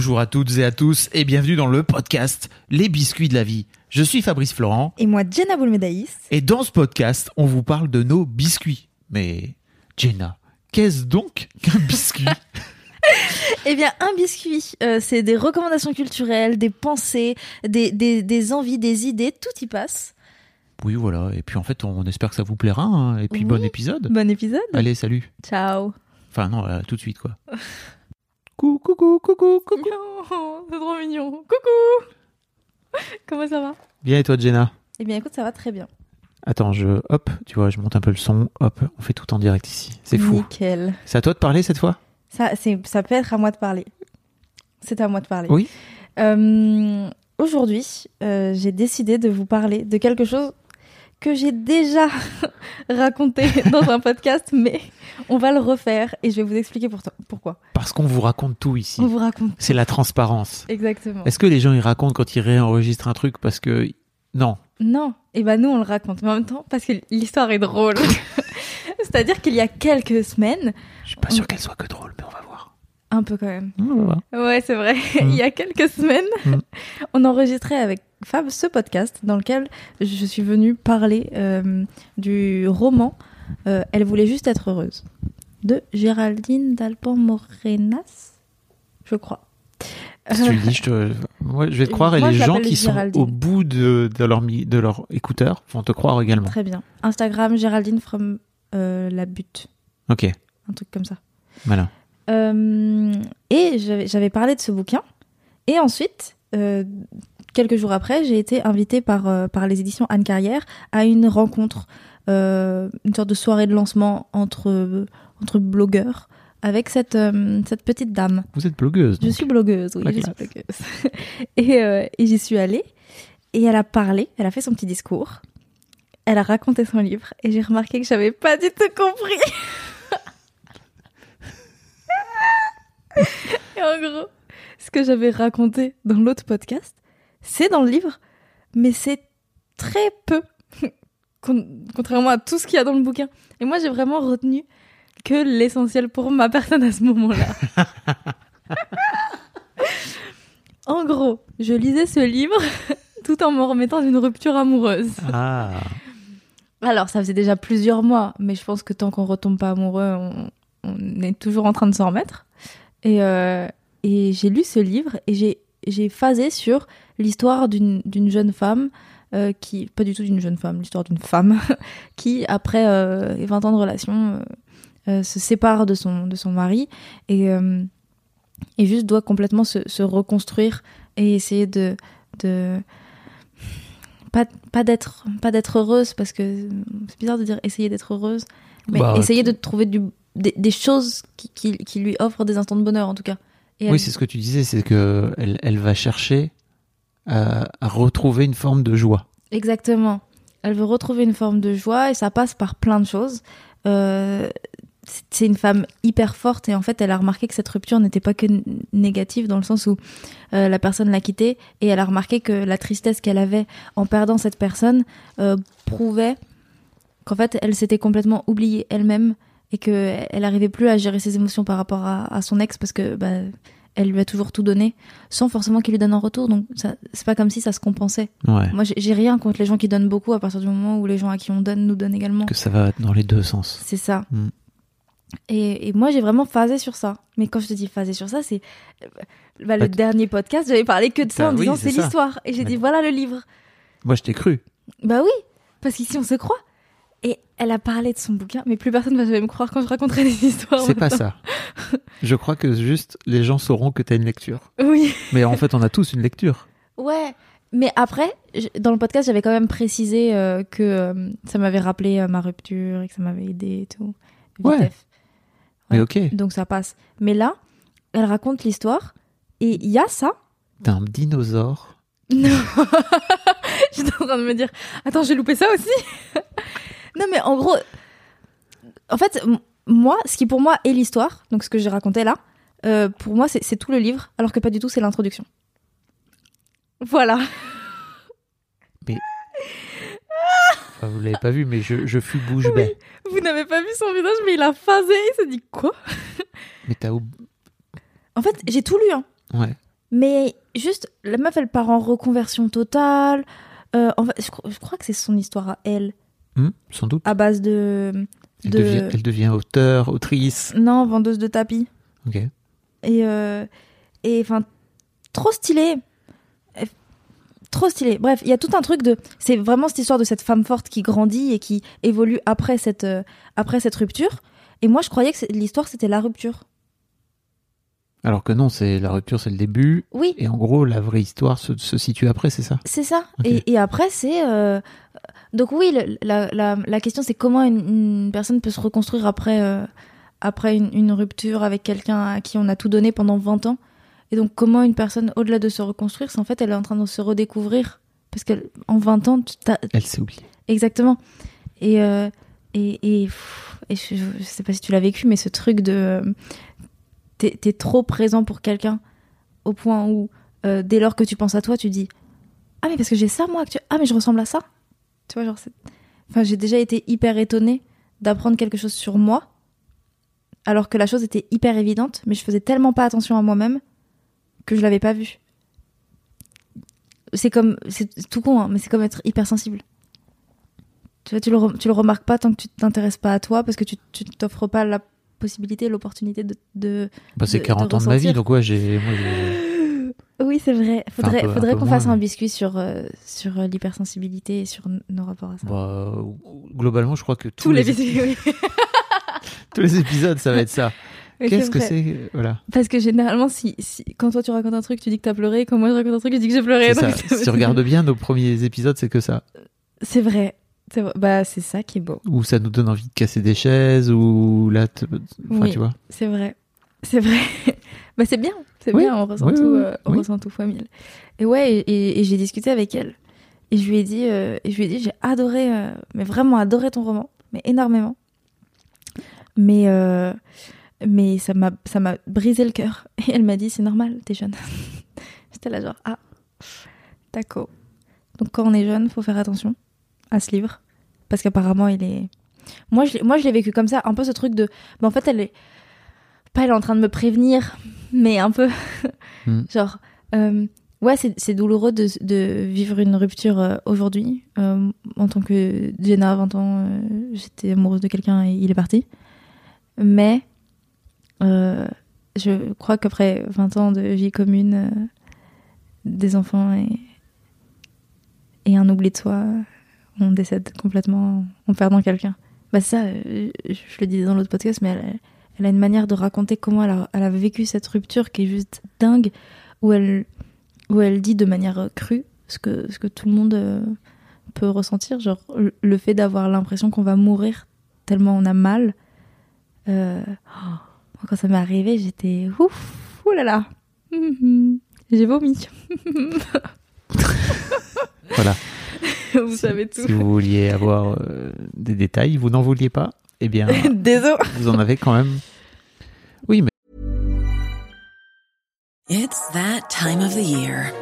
Bonjour à toutes et à tous et bienvenue dans le podcast Les biscuits de la vie. Je suis Fabrice Florent Et moi, Jenna Boulmedaïs. et dans ce podcast, on vous parle de nos biscuits. Mais Jenna, qu'est-ce donc qu'un biscuit? Eh bien, un biscuit, euh, c'est des recommandations culturelles, des pensées, des, des, des envies, des idées, tout y passe. Oui, voilà. Et puis en fait, on espère que ça vous plaira. hein. Et puis Oui. bon épisode. Bon épisode. Allez, salut. Ciao. Enfin non, euh, tout de suite quoi. Coucou, coucou, coucou, coucou. Oh, c'est trop mignon. Coucou. Comment ça va? Bien et toi, Jenna? Eh bien, écoute, ça va très bien. Attends, je hop, tu vois, je monte un peu le son. Hop, on fait tout en direct ici. C'est fou. Nickel. C'est à toi de parler cette fois? Ça, c'est, ça peut être à moi de parler. C'est à moi de parler. Oui. Euh, aujourd'hui, euh, j'ai décidé de vous parler de quelque chose que j'ai déjà raconté dans un podcast, mais on va le refaire et je vais vous expliquer pourto- pourquoi. Parce qu'on vous raconte tout ici. On vous raconte. C'est la transparence. Exactement. Est-ce que les gens ils racontent quand ils réenregistrent un truc parce que non? Non, et ben nous on le raconte, mais en même temps parce que l'histoire est drôle. C'est-à-dire qu'il y a quelques semaines, Je suis pas sûr qu'elle soit que drôle, mais on va voir. un peu quand même. On va voir. Ouais, c'est vrai. Il y a quelques semaines, Mm. on enregistrait avec Fab ce podcast dans lequel je suis venue parler euh, du roman euh, Elle voulait juste être heureuse de Géraldine Dalpan Morenas, je crois. Si tu le dis, je, te... ouais, je vais te croire et les gens qui sont au bout de, de, leur, de leur écouteur vont te croire également. Très bien. Instagram Géraldine from euh, la butte, Ok, un truc comme ça. voilà. Euh, et j'avais j'avais parlé de ce bouquin. Et ensuite, euh, quelques jours après, j'ai été invitée par, euh, par les éditions Anne Carrière à une rencontre, euh, une sorte de soirée de lancement entre, entre blogueurs avec cette, euh, cette petite dame. Vous êtes blogueuse. Je suis blogueuse, oui, La je suis blogueuse. et euh, et j'y suis allée. Et elle a parlé, elle a fait son petit discours. Elle a raconté son livre. Et j'ai remarqué que j'avais pas du tout compris. et en gros, ce que j'avais raconté dans l'autre podcast, c'est dans le livre, mais c'est très peu. Con- Contrairement à tout ce qu'il y a dans le bouquin. Et moi, j'ai vraiment retenu que l'essentiel pour ma personne à ce moment-là. En gros, je lisais ce livre tout en me remettant d'une rupture amoureuse. Ah, Alors, ça faisait déjà plusieurs mois, mais je pense que tant qu'on retombe pas amoureux, on, on est toujours en train de s'en remettre. Et, euh, et j'ai lu ce livre et j'ai phasé sur l'histoire d'une, jeune femme euh, qui, pas du tout d'une jeune femme, l'histoire d'une femme qui, après euh, 20 ans de relation, euh, euh, se sépare de son, de son mari et, et juste doit complètement se, se reconstruire et essayer de, de pas, pas d'être pas d'être heureuse parce que c'est bizarre de dire essayer d'être heureuse mais Bah, essayer de trouver du, des, des choses qui, qui, qui lui offrent des instants de bonheur en tout cas. Et oui, elle- c'est ce que tu disais, c'est que elle, elle va chercher à, retrouver une forme de joie. exactement elle veut retrouver une forme de joie et ça passe par plein de choses Euh, c'est- une femme hyper forte et en fait elle a remarqué que cette rupture n'était pas que négative dans le sens où euh, la personne l'a quittée et elle a remarqué que la tristesse qu'elle avait en perdant cette personne euh, prouvait qu'en fait elle s'était complètement oubliée elle-même et que elle arrivait plus à gérer ses émotions par rapport à, à son ex parce que bah, elle lui a toujours tout donné sans forcément qu'il lui donne en retour donc c'est pas comme si ça se compensait Ouais. moi j'ai- rien contre les gens qui donnent beaucoup à partir du moment où les gens à qui on donne nous donnent également Que ça va dans les deux sens. c'est ça. Mm. Et, et moi, j'ai vraiment phasé sur ça. Mais quand je te dis phasé sur ça, c'est. euh, bah, le Bah, dernier podcast, j'avais parlé que de ça Bah en oui, disant c'est l'histoire. Et j'ai dit voilà le livre. Moi, je t'ai cru. Bah oui, parce qu'ici on se croit. Et elle a parlé de son bouquin, mais plus personne va jamais me croire quand je raconterai des histoires. C'est pas ça. Je crois que juste les gens sauront que t'as une lecture. Oui. Mais en fait, on a tous une lecture. Ouais. Mais après, dans le podcast, j'avais quand même précisé euh, que euh, ça m'avait rappelé euh, ma rupture et que ça m'avait aidé et tout. Ouais. Vitef. Mais Ouais. ok, Donc ça passe. Mais là, elle raconte l'histoire et il y a ça. t'es un dinosaure. Non. J'étais en train de me dire, attends, j'ai loupé ça aussi. non, mais en gros, en fait, moi, ce qui pour moi est l'histoire, donc ce que j'ai raconté là, euh, pour moi, c'est tout le livre, alors que pas du tout, c'est l'introduction. Voilà. Enfin, vous l'avez pas vu, mais je, je fus bouche bée. Vous n'avez pas vu son visage, mais il a phasé, il s'est dit quoi? Mais t'as oub- En fait, j'ai tout lu, hein. Ouais. Mais juste, la meuf, elle part en reconversion totale. Euh, en fait, je, cro- je crois que c'est son histoire à elle, Hmm, sans doute. à base de. Elle, de... devient, elle devient auteur, autrice. Non, vendeuse de tapis. Ok. Et euh, et enfin trop stylé trop stylé bref il y a tout un truc de c'est vraiment cette histoire de cette femme forte qui grandit et qui évolue après cette euh, après cette rupture et moi je croyais que l'histoire c'était la rupture Alors que non, c'est la rupture, c'est le début. oui Et en gros, la vraie histoire se, se situe après, c'est ça? C'est ça et après c'est euh, donc oui le- la, la, la question c'est comment une, une personne peut se reconstruire après euh, après une, une rupture avec quelqu'un à qui on a tout donné pendant 20 ans. Et donc comment une personne au-delà de se reconstruire c'est en fait elle est en train de se redécouvrir. Parce qu'en 20 ans tu Elle s'est oubliée. exactement. Et euh, et, et, pff, et je, je sais pas si tu l'as vécu mais ce truc de euh, t'es t'es trop présent pour quelqu'un au point où dès lors que tu penses à toi tu dis ah mais parce que j'ai ça moi actu- ah mais je ressemble à ça tu vois genre c'est- enfin j'ai déjà été hyper étonnée d'apprendre quelque chose sur moi alors que la chose était hyper évidente mais je faisais tellement pas attention à moi-même que je l'avais pas vu c'est comme c'est tout con hein, mais c'est comme être hypersensible tu vois tu le, re- tu le remarques pas tant que tu t'intéresses pas à toi parce que tu tu t'offres pas la possibilité l'opportunité de, de Bah, c'est de- 40 de ans de ma vie, donc ouais, j'ai. Moi, j'ai- oui c'est vrai faudrait, peu- faudrait qu'on fasse un biscuit sur euh, sur euh, l'hypersensibilité et sur nos rapports à ça Bah, globalement, je crois que tous, tous les les, biscuits oui. tous les épisodes, ça va être ça. Qu'est-ce que c'est euh, Voilà. Parce que généralement, si, si, quand toi tu racontes un truc, tu dis que t'as pleuré, quand moi je raconte un truc, je dis que j'ai pleuré. Donc ça- Si tu regardes bien, nos premiers épisodes, c'est que ça. C'est vrai. C'est. Bah, c'est ça qui est beau. Où ça nous donne envie de casser des chaises, ou là, t- enfin, Oui. tu vois. C'est vrai. C'est vrai. bah, c'est bien. C'est Oui. bien. On ressent Oui, tout, euh, on ressent tout fois mille. Et ouais, et, et- et j'ai discuté avec elle. Et je lui ai dit, euh, et je lui ai dit, j'ai adoré, euh, mais vraiment adoré ton roman, mais énormément. Mais, euh, mais ça m'a, ça m'a brisé le cœur. Et elle m'a dit, c'est normal, t'es jeune. J'étais là genre, ah, d'accord. Donc quand on est jeune, faut faire attention à ce livre. Parce qu'apparemment, il est... Moi, je l'ai, moi, je l'ai vécu comme ça, un peu ce truc de... bah, en fait, elle est... Pas elle est en train de me prévenir, mais un peu... Hmm. Genre... euh, ouais, c'est, douloureux de, de vivre une rupture euh, aujourd'hui. Euh, en tant que Jenna, 20 ans, j'étais amoureuse de quelqu'un et il est parti. Mais... je crois qu'après 20 ans de vie commune, des enfants et, et un oubli de soi, on décède complètement en perdant quelqu'un. Bah ça, je le disais dans l'autre podcast, mais elle, elle a une manière de raconter comment elle a, elle a vécu cette rupture qui est juste dingue, où elle, où elle dit de manière euh, crue ce que, ce que tout le monde euh, peut ressentir, genre le- fait d'avoir l'impression qu'on va mourir tellement on a mal. Euh, oh, quand ça m'est arrivé, j'étais ouf, ouh là là, Mhm. j'ai vomi. Voilà. vous savez tout. Si vous vouliez avoir euh, des détails, vous n'en vouliez pas, eh bien, Désolé. vous en avez quand même. Oui, mais It's that time of the year.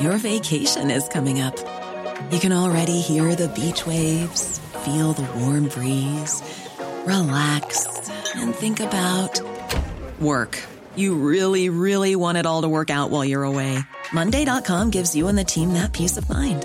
Your vacation is coming up. You can already hear the beach waves, feel the warm breeze, relax, and think about work. You really, really want it all to work out while you're away. Monday.com gives you and the team that peace of mind.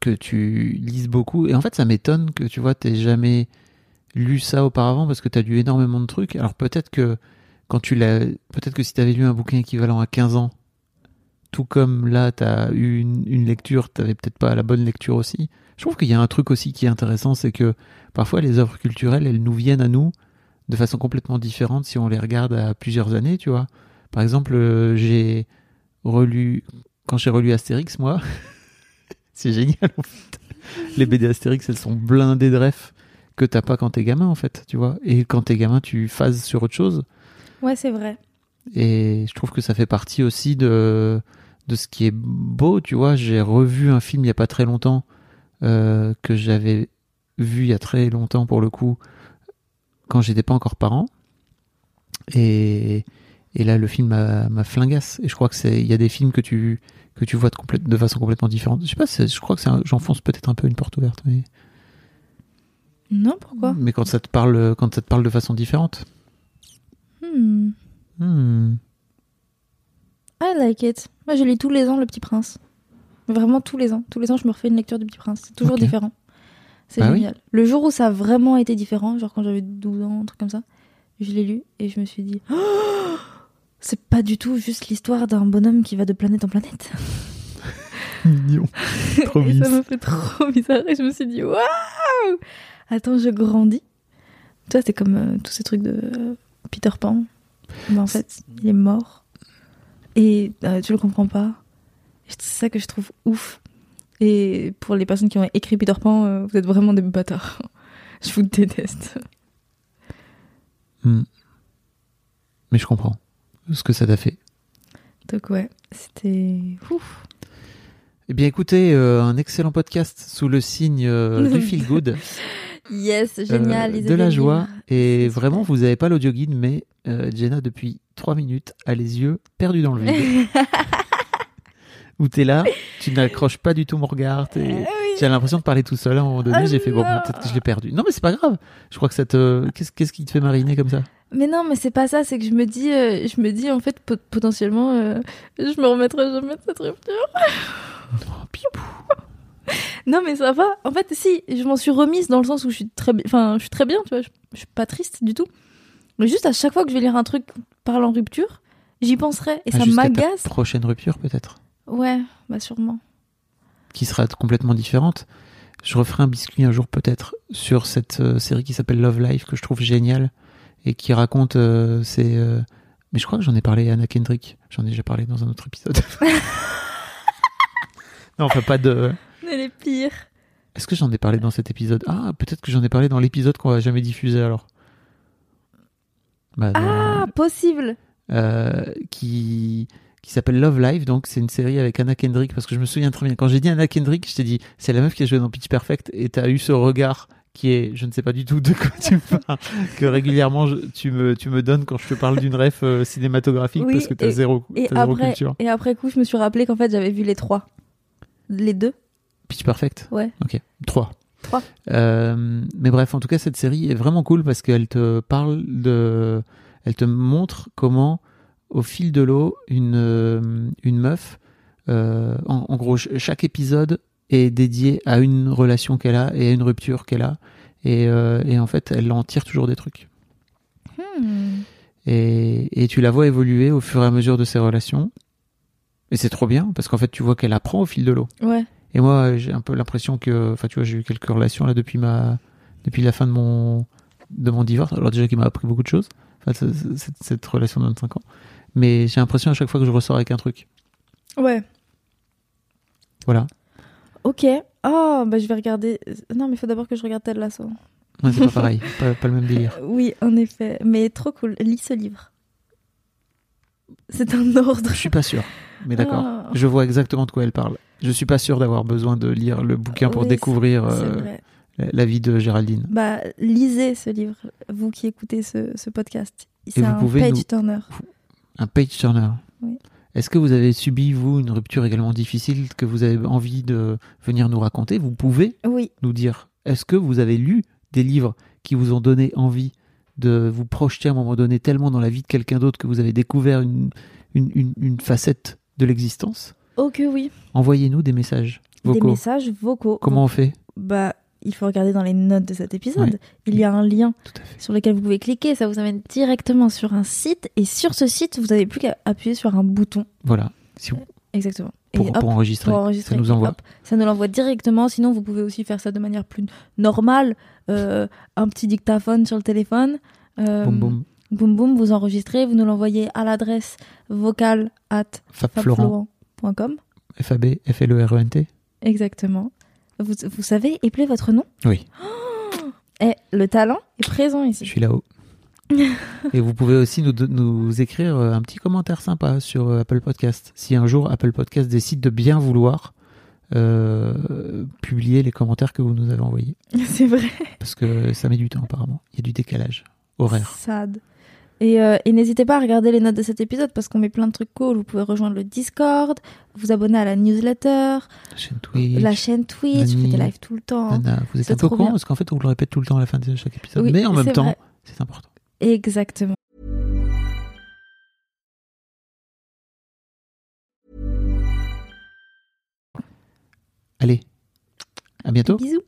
que tu lises beaucoup. Et en fait, ça m'étonne que tu vois, t'aies jamais lu ça auparavant parce que t'as lu énormément de trucs. Alors peut-être que quand tu l'as. Peut-être que si t'avais lu un bouquin équivalent à 15 ans, tout comme là, t'as eu une, lecture, t'avais peut-être pas la bonne lecture aussi. Je trouve qu'il y a un truc aussi qui est intéressant, c'est que parfois les œuvres culturelles, elles nous viennent à nous de façon complètement différente si on les regarde à plusieurs années, tu vois. Par exemple, euh, j'ai relu, quand j'ai relu Astérix, moi, c'est génial en fait. Les BD Astérix, elles sont blindées de refs que t'as pas quand t'es gamin en fait, tu vois. Et quand t'es gamin, tu phases sur autre chose. Ouais, c'est vrai. Et je trouve que ça fait partie aussi de, de ce qui est beau, tu vois. J'ai revu un film il y a pas très longtemps euh, que j'avais vu il y a très longtemps pour le coup, quand j'étais pas encore parent. Et, et là, le film m'a flingasse. Et je crois que c'est, il y a des films que tu que tu vois de, complète- de façon complètement différente. Je sais pas, je crois que j'enfonce peut-être un peu une porte ouverte, mais, Non, pourquoi? Mais quand ça te parle, quand ça te parle de façon différente. Hmm. Hmm. I like it. Moi, je lis tous les ans Le Petit Prince. Vraiment tous les ans. Tous les ans, je me refais une lecture du Petit Prince. C'est toujours différent. C'est Bah oui. génial. Le jour où ça a vraiment été différent, genre quand j'avais 12 ans, un truc comme ça, je l'ai lu et je me suis dit Oh c'est pas du tout juste l'histoire d'un bonhomme qui va de planète en planète. Mignon. Trop et ça m'a fait trop bizarre et je me suis dit waouh Attends, je grandis. Toi, c'est comme euh, tous ces trucs de euh, Peter Pan. Mais en fait, il est mort. Et euh, tu le comprends pas. C'est ça que je trouve ouf. Et pour les personnes qui ont écrit Peter Pan, euh, vous êtes vraiment des bâtards. je vous déteste. Hmm. Mais je comprends ce que ça t'a fait. Donc ouais, c'était ouf. Eh bien, écoutez, euh, un excellent podcast sous le signe euh, du feel good, Yes, génial. euh, de la joie. Et vraiment, vous n'avez pas l'audio guide, mais euh, Jenna, depuis trois minutes, a les yeux perdus dans le vide. Où t'es là, tu n'accroches pas du tout mon regard. t'es-. J'ai l'impression de parler tout seul. À un moment donné, j'ai fait bon, non. peut-être que je l'ai perdu. Non, mais c'est pas grave. Je crois que ça te. Qu'est-ce qu'est-ce qui te fait mariner comme ça? Mais non, mais c'est pas ça, c'est que je me dis, euh, je me dis en fait pot- potentiellement, euh, je me remettrai jamais de cette rupture. Oh. Non, mais ça va. En fait, si, je m'en suis remise dans le sens où je suis très, enfin, je suis très bien, tu vois. Je, je suis pas triste du tout. Mais juste à chaque fois que je vais lire un truc parlant rupture, j'y penserai et Ah, ça m'agace. Prochaine rupture, peut-être? Ouais, bah sûrement. qui sera complètement différente. Je referai un biscuit un jour peut-être sur cette euh, série qui s'appelle Love Life que je trouve géniale et qui raconte euh, ces... euh, Mais je crois que j'en ai parlé à Anna Kendrick. J'en ai déjà parlé dans un autre épisode. non, enfin pas de... Elle est pire. Est-ce que j'en ai parlé dans cet épisode? Ah, peut-être que j'en ai parlé dans l'épisode qu'on va jamais diffuser alors. Bah, Ah, possible. euh, qui qui s'appelle Love Live donc c'est une série avec Anna Kendrick parce que je me souviens très bien quand j'ai dit Anna Kendrick je t'ai dit c'est la meuf qui a joué dans Pitch Perfect et t'as eu ce regard qui est je ne sais pas du tout de quoi tu me parles que régulièrement je- tu me tu me donnes quand je te parle d'une ref euh, cinématographique Oui, parce que t'as et- zéro Et zéro après, culture et après coup, je me suis rappelé qu'en fait, j'avais vu les trois. Les deux Pitch Perfect Ouais. ok trois Trois. Euh, mais bref en tout cas cette série est vraiment cool parce qu'elle te parle de elle te montre comment au fil de l'eau une euh, une meuf euh, en, en gros ch- chaque épisode est dédié à une relation qu'elle a et à une rupture qu'elle a et, euh, et en fait elle en tire toujours des trucs Hmm. et, et tu la vois évoluer au fur et à mesure de ses relations et c'est trop bien parce qu'en fait tu vois qu'elle apprend au fil de l'eau Ouais. et moi, j'ai un peu l'impression que, enfin, tu vois, j'ai eu quelques relations là depuis ma, depuis la fin de mon, de mon divorce. Alors déjà, qui m'a appris beaucoup de choses. Enfin, ce- ce- cette, cette relation de 25 ans. Mais j'ai l'impression à chaque fois que je ressors avec un truc. Ouais. Voilà. Ok. Oh, bah je vais regarder. Non, mais il faut d'abord que je regarde Ted Lasso. Ouais, c'est pas pareil. Pas, pas le même délire. Oui, en effet. Mais trop cool. Lis ce livre. C'est un ordre. Je suis pas sûr. Mais d'accord. Ah. Je vois exactement de quoi elle parle. Je suis pas sûr d'avoir besoin de lire le bouquin pour Oui, découvrir euh, la- vie de Géraldine. Bah, lisez ce livre, vous qui écoutez ce, ce podcast. C'est un pouvez page nous- turner. Un page turner. Oui. Est-ce que vous avez subi, vous, une rupture également difficile que vous avez envie de venir nous raconter? Vous pouvez Oui, nous dire, est-ce que vous avez lu des livres qui vous ont donné envie de vous projeter à un moment donné tellement dans la vie de quelqu'un d'autre que vous avez découvert une, une, une- une facette de l'existence? Oh que oui. Envoyez-nous des messages Des vocaux. messages vocaux. Comment on fait? Bah, il faut regarder dans les notes de cet épisode. Il y a un lien sur lequel vous pouvez cliquer. Ça vous amène directement sur un site. Et sur ce site, vous n'avez plus qu'à appuyer sur un bouton. Voilà. Si vous- Exactement. pour, et hop, pour enregistrer. pour enregistrer. Ça nous envoie. hop, ça nous l'envoie directement. Sinon, vous pouvez aussi faire ça de manière plus normale. Euh, un petit dictaphone sur le téléphone. Euh, Boum boum. boum, boum, vous enregistrez. Vous nous l'envoyez à l'adresse vocale at Fab Florent. fabflorent.com. FAB, F-L-E-R-E-N-T Exactement. Vous, vous savez épeler votre nom Oui, Et le talent est présent je ici. suis là-haut. Et vous pouvez aussi nous, nous écrire euh, un petit commentaire sympa sur euh, Apple Podcast. Si un jour Apple Podcast décide de bien vouloir euh, publier les commentaires que vous nous avez envoyés. C'est vrai. Parce que ça met du temps apparemment. Il y a du décalage horaire. Sad. Et, euh, et n'hésitez pas à regarder les notes de cet épisode parce qu'on met plein de trucs cool. Vous pouvez rejoindre le Discord, vous abonner à la newsletter, La chaîne Twitch. la chaîne Twitch, on fait des lives tout le temps. Nana, vous êtes un peu con parce qu'en fait on vous le répète tout le temps à la fin de chaque épisode. Oui, Mais en même temps, c'est important. Exactement. Allez, à bientôt. Bisous.